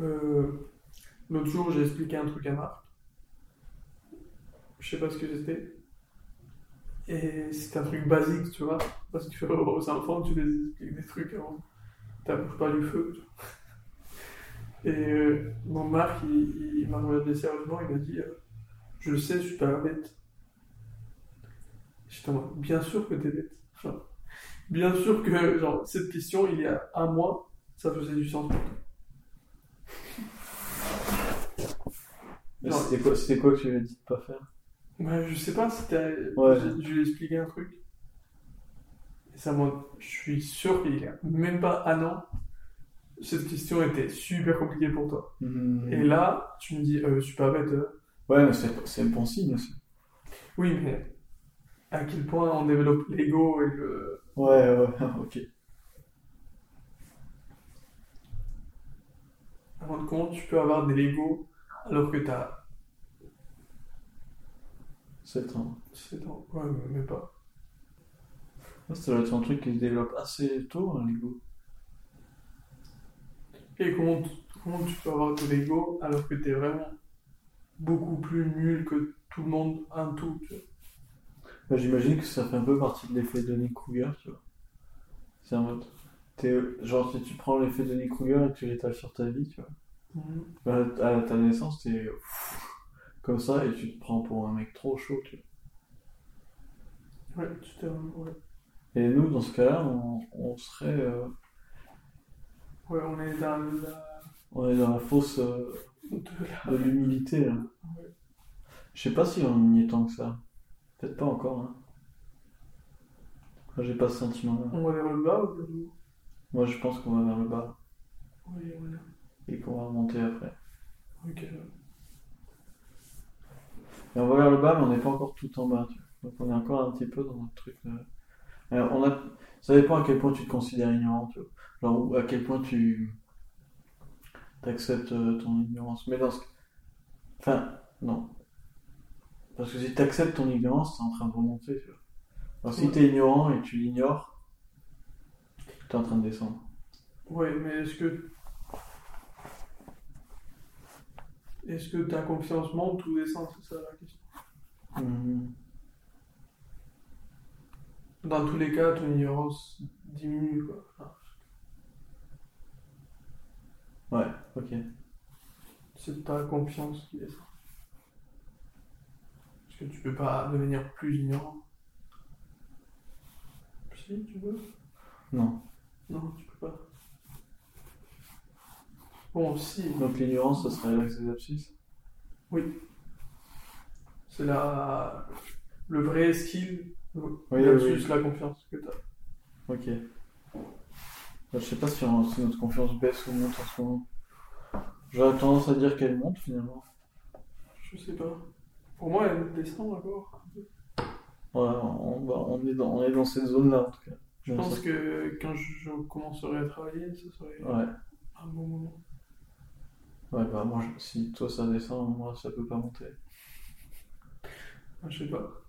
Euh, L'autre jour, j'ai expliqué un truc à Marc. Je sais pas ce que c'était. Et c'était un truc basique, tu vois. Parce que aux enfants, tu les expliques des trucs avant. T'approches pas du feu. Et euh, mon Marc, il, m'a regardé sérieusement, il m'a dit euh, Je sais, je suis pas bête. J'étais bien sûr que t'es bête. Bien sûr que genre, cette question, il y a un mois, ça faisait du sens pour toi. Mais Non. C'était quoi, c'était quoi que tu lui as dit de pas faire? Ouais, je sais pas, c'était. Ouais. Je, je lui ai expliqué un truc. Et ça m'a. Je suis sûr qu'il y a même pas un an, cette question était super compliquée pour toi. Mhm. Et là, tu me dis, euh, je suis pas bête. euh. Ouais, mais c'est, c'est un bon signe aussi. Oui, mais à quel point on développe l'ego et le. Ouais, ouais, ok. À fin de compte, tu peux avoir de l'ego alors que t'as. 7 ans. 7 ans. Ouais, mais même pas. Ça doit être un truc qui se développe assez tôt, hein, l'ego. Et comment, comment tu peux avoir de l'ego alors que t'es vraiment beaucoup plus nul que tout le monde, un tout, tu vois. Bah, j'imagine que ça fait un peu partie de l'effet Denis Kruger, tu vois. C'est un mode. t'es- genre, si tu prends l'effet Denis Kruger et que tu l'étales sur ta vie, tu vois. Mhm. Bah, à ta naissance, t'es comme ça et tu te prends pour un mec trop chaud, tu vois. Ouais, tu t'es. Ouais. Et nous, dans ce cas-là, on, on serait. euh, Ouais, on est dans la. on est dans la fosse euh, de l'humilité. Ouais. Je sais pas si on y est tant que ça. Peut-être pas encore, hein. Moi, j'ai pas ce sentiment-là. On va vers le bas ou vers le haut? Moi, je pense qu'on va vers le bas Oui, voilà. et qu'on va remonter après. Ok. Et on va vers le bas, mais on n'est pas encore tout en bas. tu vois. Donc on est encore un petit peu dans notre truc. euh. Alors, on a... Ça dépend à quel point tu te considères ignorant. Tu vois. Genre, ou à quel point tu acceptes ton ignorance. Mais dans ce... Enfin, non. Parce que si tu acceptes ton ignorance, t'es en train de remonter. Tu vois. Alors si Ouais. t'es ignorant et tu l'ignores, t'es en train de descendre. Ouais, mais est-ce que. Est-ce que ta confiance monte ou descend C'est ça la question. Mhm. Dans tous les cas, ton ignorance diminue, quoi. Ouais, ok. c'est ta confiance qui descend. Parce que tu peux pas devenir plus ignorant. Si, tu veux Non. Non, tu peux pas. Donc l'ignorance, ça serait abscisses Oui. C'est la... le vrai skill Oui, versus oui, la confiance que tu as. Ok. Bah, Je sais pas si, notre confiance baisse ou monte en ce moment. J'aurais tendance à dire qu'elle monte finalement. Je sais pas. Pour moi, elle descend encore. Ouais, on, bah, on est dans, on est dans cette zone-là en tout cas. Je pense que quand je commencerai à travailler, ce serait Ouais, un bon moment. Ouais bah moi, je- si toi ça descend, moi ça peut pas monter. Ah, Je sais pas.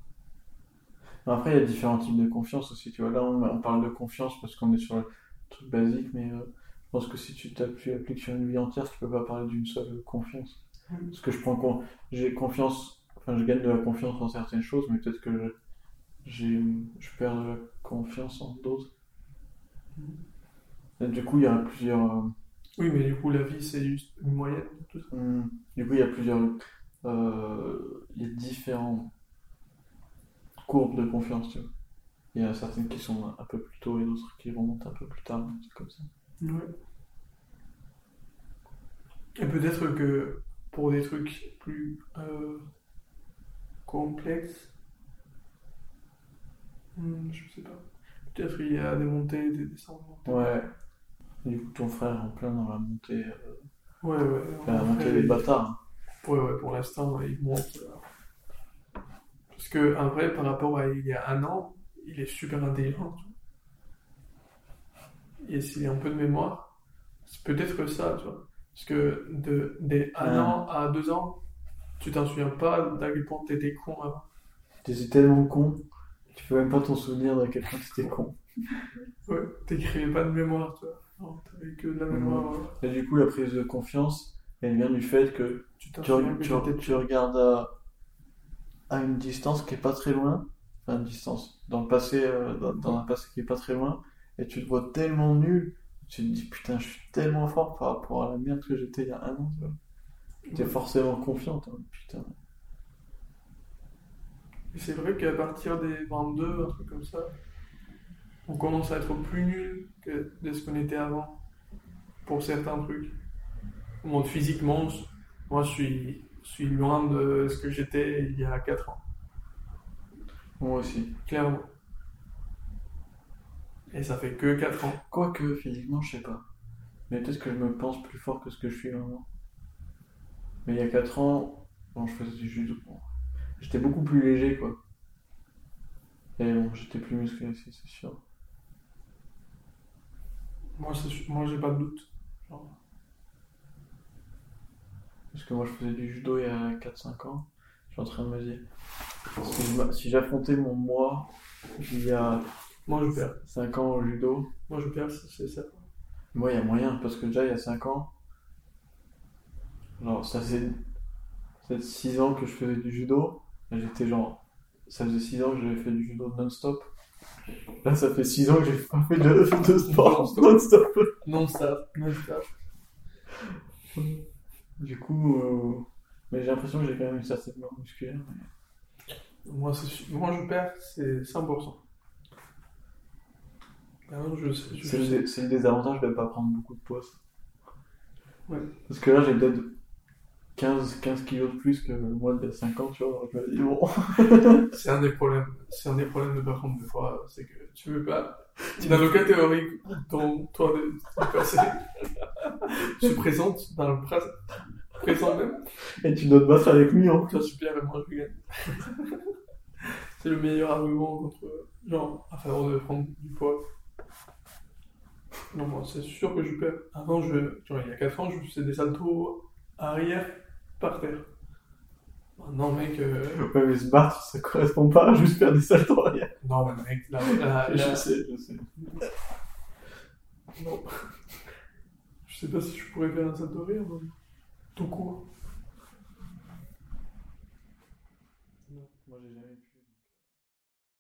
Après, il y a différents types de confiance aussi. Tu vois, là on, on parle de confiance parce qu'on est sur le truc basique, mais euh, je pense que si tu t'appuies appliques sur une vie entière, tu peux pas parler d'une seule confiance. Mhm. Parce que je prends con- j'ai confiance, enfin je gagne de la confiance en certaines choses, mais peut-être que je, j'ai, je perds de la confiance en d'autres. Et du coup, il y a plusieurs, euh, Oui, mais du coup, la vie, c'est juste une moyenne de tout ça. hum, du coup, il y a plusieurs, euh, il y a différents courbes de confiance, tu vois. Il y a certaines qui sont un peu plus tôt et d'autres qui remontent un peu plus tard, c'est comme ça. Ouais. Et peut-être que pour des trucs plus euh, complexes, hmm, je sais pas. Peut-être il y a des montées, des descentes. montées. Ouais. Du coup, ton frère en plein dans la montée, euh, Ouais, ouais. la montée des bâtards. hein. Ouais, ouais, pour l'instant, ouais, il monte. euh. Parce que, en vrai, par rapport à il y a un an, il est super intelligent. Et s'il a un peu de mémoire, c'est peut-être ça, tu vois. Parce que de, des un Ah. an à deux ans, tu t'en souviens pas d'à quel point t'étais con avant. T'étais tellement con, tu peux même pas t'en souvenir d'à quel point t'étais con. Ouais, t'écrivais pas de mémoire, tu vois. T'avais que de la mémoire. euh, Et du coup, la prise de confiance, elle vient du fait que Tu regardes à, à une distance qui est pas très loin, enfin une distance, dans le passé, euh, dans, dans un passé qui est pas très loin, et tu te vois tellement nul, tu te dis putain, je suis tellement fort par rapport à la merde que j'étais il y a un an, tu vois. T'es Ouais. forcément confiant, toi, putain. C'est vrai qu'à partir des 22, un truc comme ça, on commence à être plus nul que de ce qu'on était avant. Pour certains trucs. Bon, physiquement, moi je suis, je suis loin de ce que j'étais il y a 4 ans, Moi aussi. clairement. Et ça fait que 4 ans. Quoique, physiquement, je sais pas. Mais peut-être que je me pense plus fort que ce que je suis maintenant. Mais il y a 4 ans, bon, je faisais du judo. bon, J'étais beaucoup plus léger, quoi. Et bon, j'étais plus musclé aussi, c'est sûr. Moi, moi j'ai pas de doute. Genre, Parce que moi, je faisais du judo il y a 4-5 ans. Je suis en train de me dire, si j'affrontais mon moi il y a moi je perds. 5 ans au judo, Moi je perds, c'est ça. moi, il y a moyen, parce que déjà, il y a 5 ans, genre, ça faisait 6 ans que je faisais du judo, j'étais genre, ça faisait 6 ans que j'avais fait du judo non-stop. Là, ça fait 6 ans que j'ai pas fait de, de sport Non-stop. non-stop. Non stop, non stop. Du coup, euh, mais j'ai l'impression que j'ai quand même une certaine masse musculaire. Moi, moi je perds, c'est 100%. Ah je je C'est le, désavantage de ne pas prendre beaucoup de poids. Ouais. Parce que là, j'ai peut-être 15, 15 kilos de plus que moi de 5 ans, tu vois. donc Je me dis, bon. C'est un des problèmes. C'est un des problèmes de pas prendre de poids, c'est que tu veux pas. Le cas théorique dont toi de passé se présente dans le présent même, Et tu dois te battre avec lui, hein. toi super et moi je gagne. c'est le meilleur argument contre genre à faveur de prendre du poids. Non, moi c'est sûr que je perds. Avant, je, genre, il y a 4 ans, je faisais des saltos arrière par terre. Maintenant, mec, euh, Ouais, mais se battre, ça correspond pas à juste faire des saltos arrière. non, mais mec, la, la- la- Je sais, je sais. Non. Je sais pas si je pourrais faire un salto arrière, mais tout court.